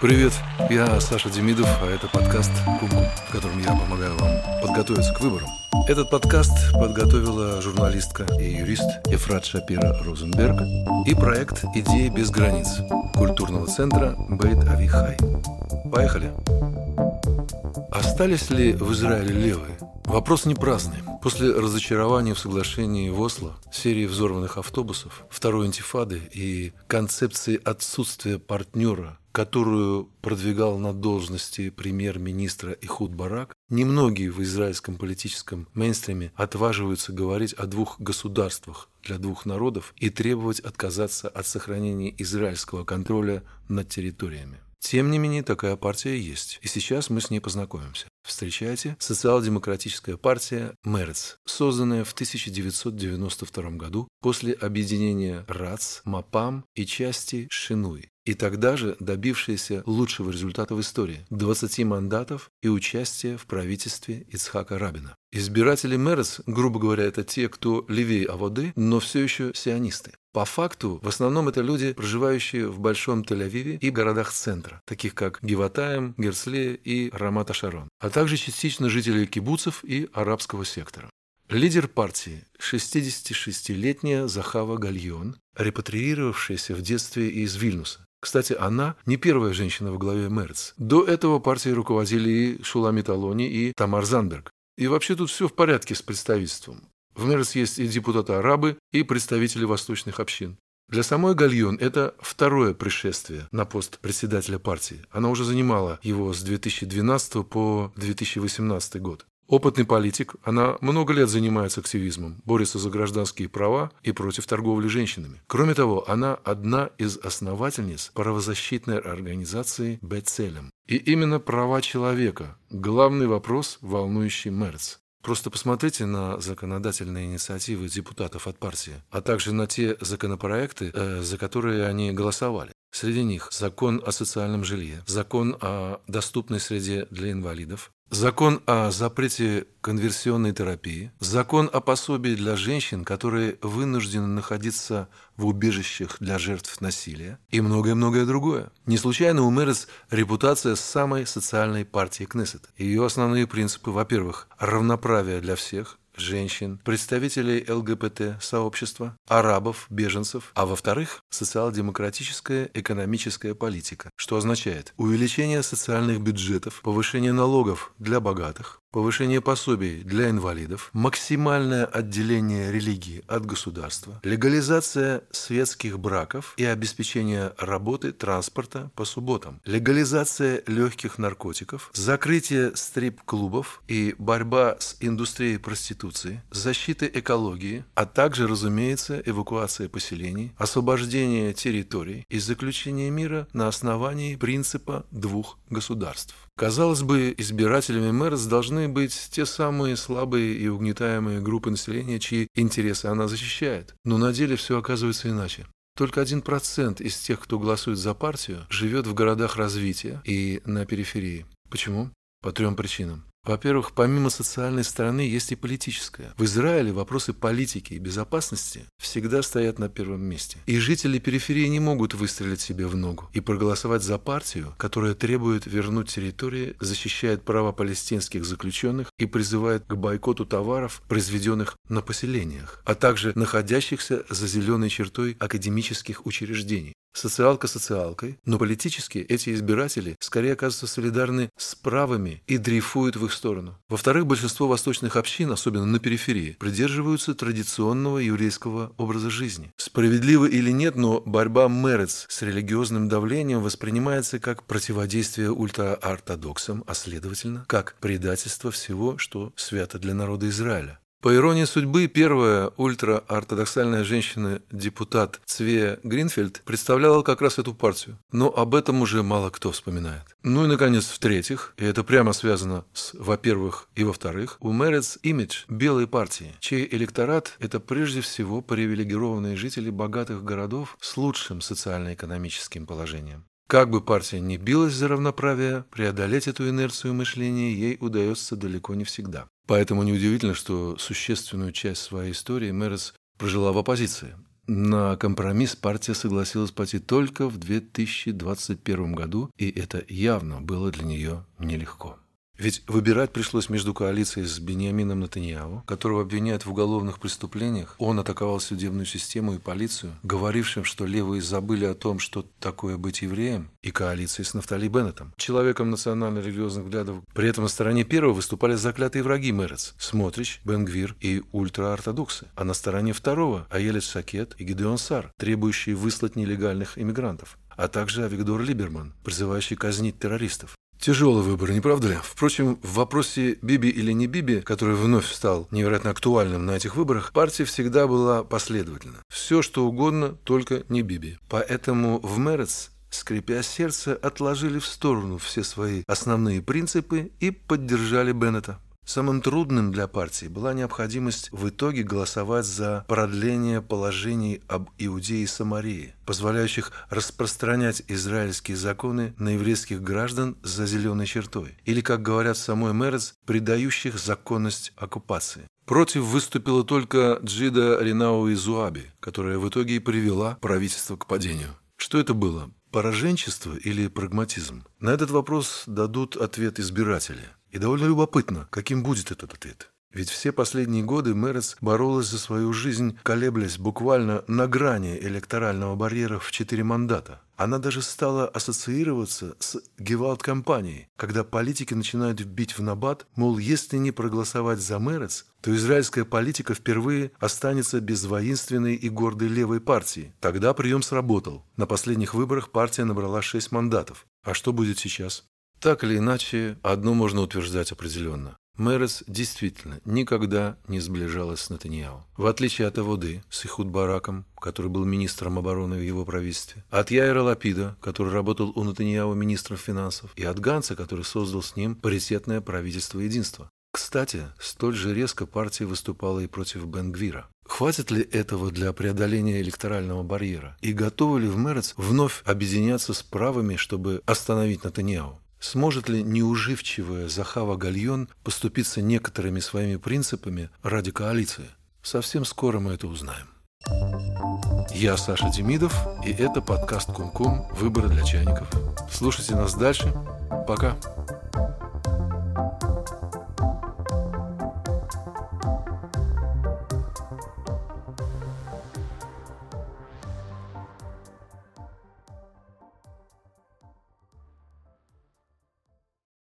Привет, я Саша Демидов, а это подкаст «Кумку», в котором я помогаю вам подготовиться к выборам. Этот подкаст подготовила журналистка и юрист Ефрат Шапира Розенберг и проект «Идеи без границ» культурного центра Бейт Авихай. Поехали! Остались ли в Израиле левые? Вопрос не праздный. После разочарования в соглашении в Осло, серии взорванных автобусов, второй антифады и концепции отсутствия партнера которую продвигал на должности премьер-министра Ихуд Барак, немногие в израильском политическом мейнстриме отваживаются говорить о двух государствах для двух народов и требовать отказаться от сохранения израильского контроля над территориями. Тем не менее, такая партия есть, и сейчас мы с ней познакомимся. Встречайте, социал-демократическая партия Мерц, созданная в 1992 году после объединения РАЦ, МАПАМ и части Шинуй, и тогда же добившаяся лучшего результата в истории – 20 мандатов и участие в правительстве Ицхака Рабина. Избиратели Мерес, грубо говоря, это те, кто левее Аводы, но все еще сионисты. По факту, в основном это люди, проживающие в Большом Тель-Авиве и городах центра, таких как Гиватаем, Герсле и Рамат-Ашарон, а также частично жители кибуцев и арабского сектора. Лидер партии – 66-летняя Захава Гальон, репатриировавшаяся в детстве из Вильнюса. Кстати, она не первая женщина во главе Мерц. До этого партией руководили и Шуламит Алони, и Тамар Занберг. И вообще тут все в порядке с представительством. В Мерц есть и депутаты-арабы, и представители восточных общин. Для самой Гальон это второе пришествие на пост председателя партии. Она уже занимала его с 2012 по 2018 год. Опытный политик, она много лет занимается активизмом, борется за гражданские права и против торговли женщинами. Кроме того, она одна из основательниц правозащитной организации «Бецелем». И именно права человека – главный вопрос, волнующий Мерц. Просто посмотрите на законодательные инициативы депутатов от партии, а также на те законопроекты, э, за которые они голосовали. Среди них закон о социальном жилье, закон о доступной среде для инвалидов, Закон о запрете конверсионной терапии, закон о пособии для женщин, которые вынуждены находиться в убежищах для жертв насилия и многое-многое другое. Не случайно у Мэрис репутация самой социальной партии Кнессет. Ее основные принципы, во-первых, равноправие для всех, женщин, представителей ЛГБТ-сообщества, арабов, беженцев, а во-вторых, социал-демократическая экономическая политика, что означает увеличение социальных бюджетов, повышение налогов для богатых, повышение пособий для инвалидов, максимальное отделение религии от государства, легализация светских браков и обеспечение работы транспорта по субботам, легализация легких наркотиков, закрытие стрип-клубов и борьба с индустрией проституции, защита экологии, а также, разумеется, эвакуация поселений, освобождение территорий и заключение мира на основании принципа двух государств. Казалось бы, избирателями Мэрс должны быть те самые слабые и угнетаемые группы населения, чьи интересы она защищает. Но на деле все оказывается иначе. Только один процент из тех, кто голосует за партию, живет в городах развития и на периферии. Почему? По трем причинам. Во-первых, помимо социальной стороны есть и политическая. В Израиле вопросы политики и безопасности всегда стоят на первом месте. И жители периферии не могут выстрелить себе в ногу и проголосовать за партию, которая требует вернуть территории, защищает права палестинских заключенных и призывает к бойкоту товаров, произведенных на поселениях, а также находящихся за зеленой чертой академических учреждений. Социалка социалкой, но политически эти избиратели скорее оказываются солидарны с правыми и дрейфуют в их сторону. Во-вторых, большинство восточных общин, особенно на периферии, придерживаются традиционного еврейского образа жизни. Справедливо или нет, но борьба Мерец с религиозным давлением воспринимается как противодействие ультраортодоксам, а следовательно, как предательство всего, что свято для народа Израиля. По иронии судьбы, первая ультраортодоксальная женщина-депутат Цвея Гринфельд представляла как раз эту партию. Но об этом уже мало кто вспоминает. Ну и, наконец, в-третьих, и это прямо связано с «во-первых» и «во-вторых», у Мэрец имидж белой партии, чей электорат – это прежде всего привилегированные жители богатых городов с лучшим социально-экономическим положением. Как бы партия ни билась за равноправие, преодолеть эту инерцию мышления ей удается далеко не всегда. Поэтому неудивительно, что существенную часть своей истории Мэрис прожила в оппозиции. На компромисс партия согласилась пойти только в 2021 году, и это явно было для нее нелегко. Ведь выбирать пришлось между коалицией с Бениамином Натаньяу, которого обвиняют в уголовных преступлениях. Он атаковал судебную систему и полицию, говорившим, что левые забыли о том, что такое быть евреем, и коалицией с Нафтали Беннетом, человеком национально-религиозных взглядов. При этом на стороне первого выступали заклятые враги Мерец, Смотрич, Бенгвир и ультраортодоксы, а на стороне второго – Аелет Шакет и Гидеон Сар, требующие выслать нелегальных иммигрантов а также Авигдор Либерман, призывающий казнить террористов. Тяжелый выбор, не правда ли? Впрочем, в вопросе Биби или не Биби, который вновь стал невероятно актуальным на этих выборах, партия всегда была последовательна. Все, что угодно, только не Биби. Поэтому в Мерец скрипя сердце, отложили в сторону все свои основные принципы и поддержали Беннета. Самым трудным для партии была необходимость в итоге голосовать за продление положений об Иудее и Самарии, позволяющих распространять израильские законы на еврейских граждан за зеленой чертой, или, как говорят самой Мерец, придающих законность оккупации. Против выступила только Джида Ринау и Зуаби, которая в итоге и привела правительство к падению. Что это было? Пораженчество или прагматизм? На этот вопрос дадут ответ избиратели – и довольно любопытно, каким будет этот ответ. Ведь все последние годы Мерец боролась за свою жизнь, колеблясь буквально на грани электорального барьера в четыре мандата. Она даже стала ассоциироваться с Гевалд-компанией, когда политики начинают бить в набат, мол, если не проголосовать за Мерец, то израильская политика впервые останется без воинственной и гордой левой партии. Тогда прием сработал. На последних выборах партия набрала шесть мандатов. А что будет сейчас? Так или иначе, одно можно утверждать определенно. Мерес действительно никогда не сближалась с Натаньяу. В отличие от Аводы с Ихуд Бараком, который был министром обороны в его правительстве, от Яйра Лапида, который работал у Натаньяу министром финансов, и от Ганца, который создал с ним паритетное правительство единства. Кстати, столь же резко партия выступала и против Бенгвира. Хватит ли этого для преодоления электорального барьера? И готовы ли в Мерец вновь объединяться с правыми, чтобы остановить Натаньяу? Сможет ли неуживчивая Захава Гальон поступиться некоторыми своими принципами ради коалиции? Совсем скоро мы это узнаем. Я Саша Демидов, и это подкаст Кумкум «Выборы для чайников». Слушайте нас дальше. Пока.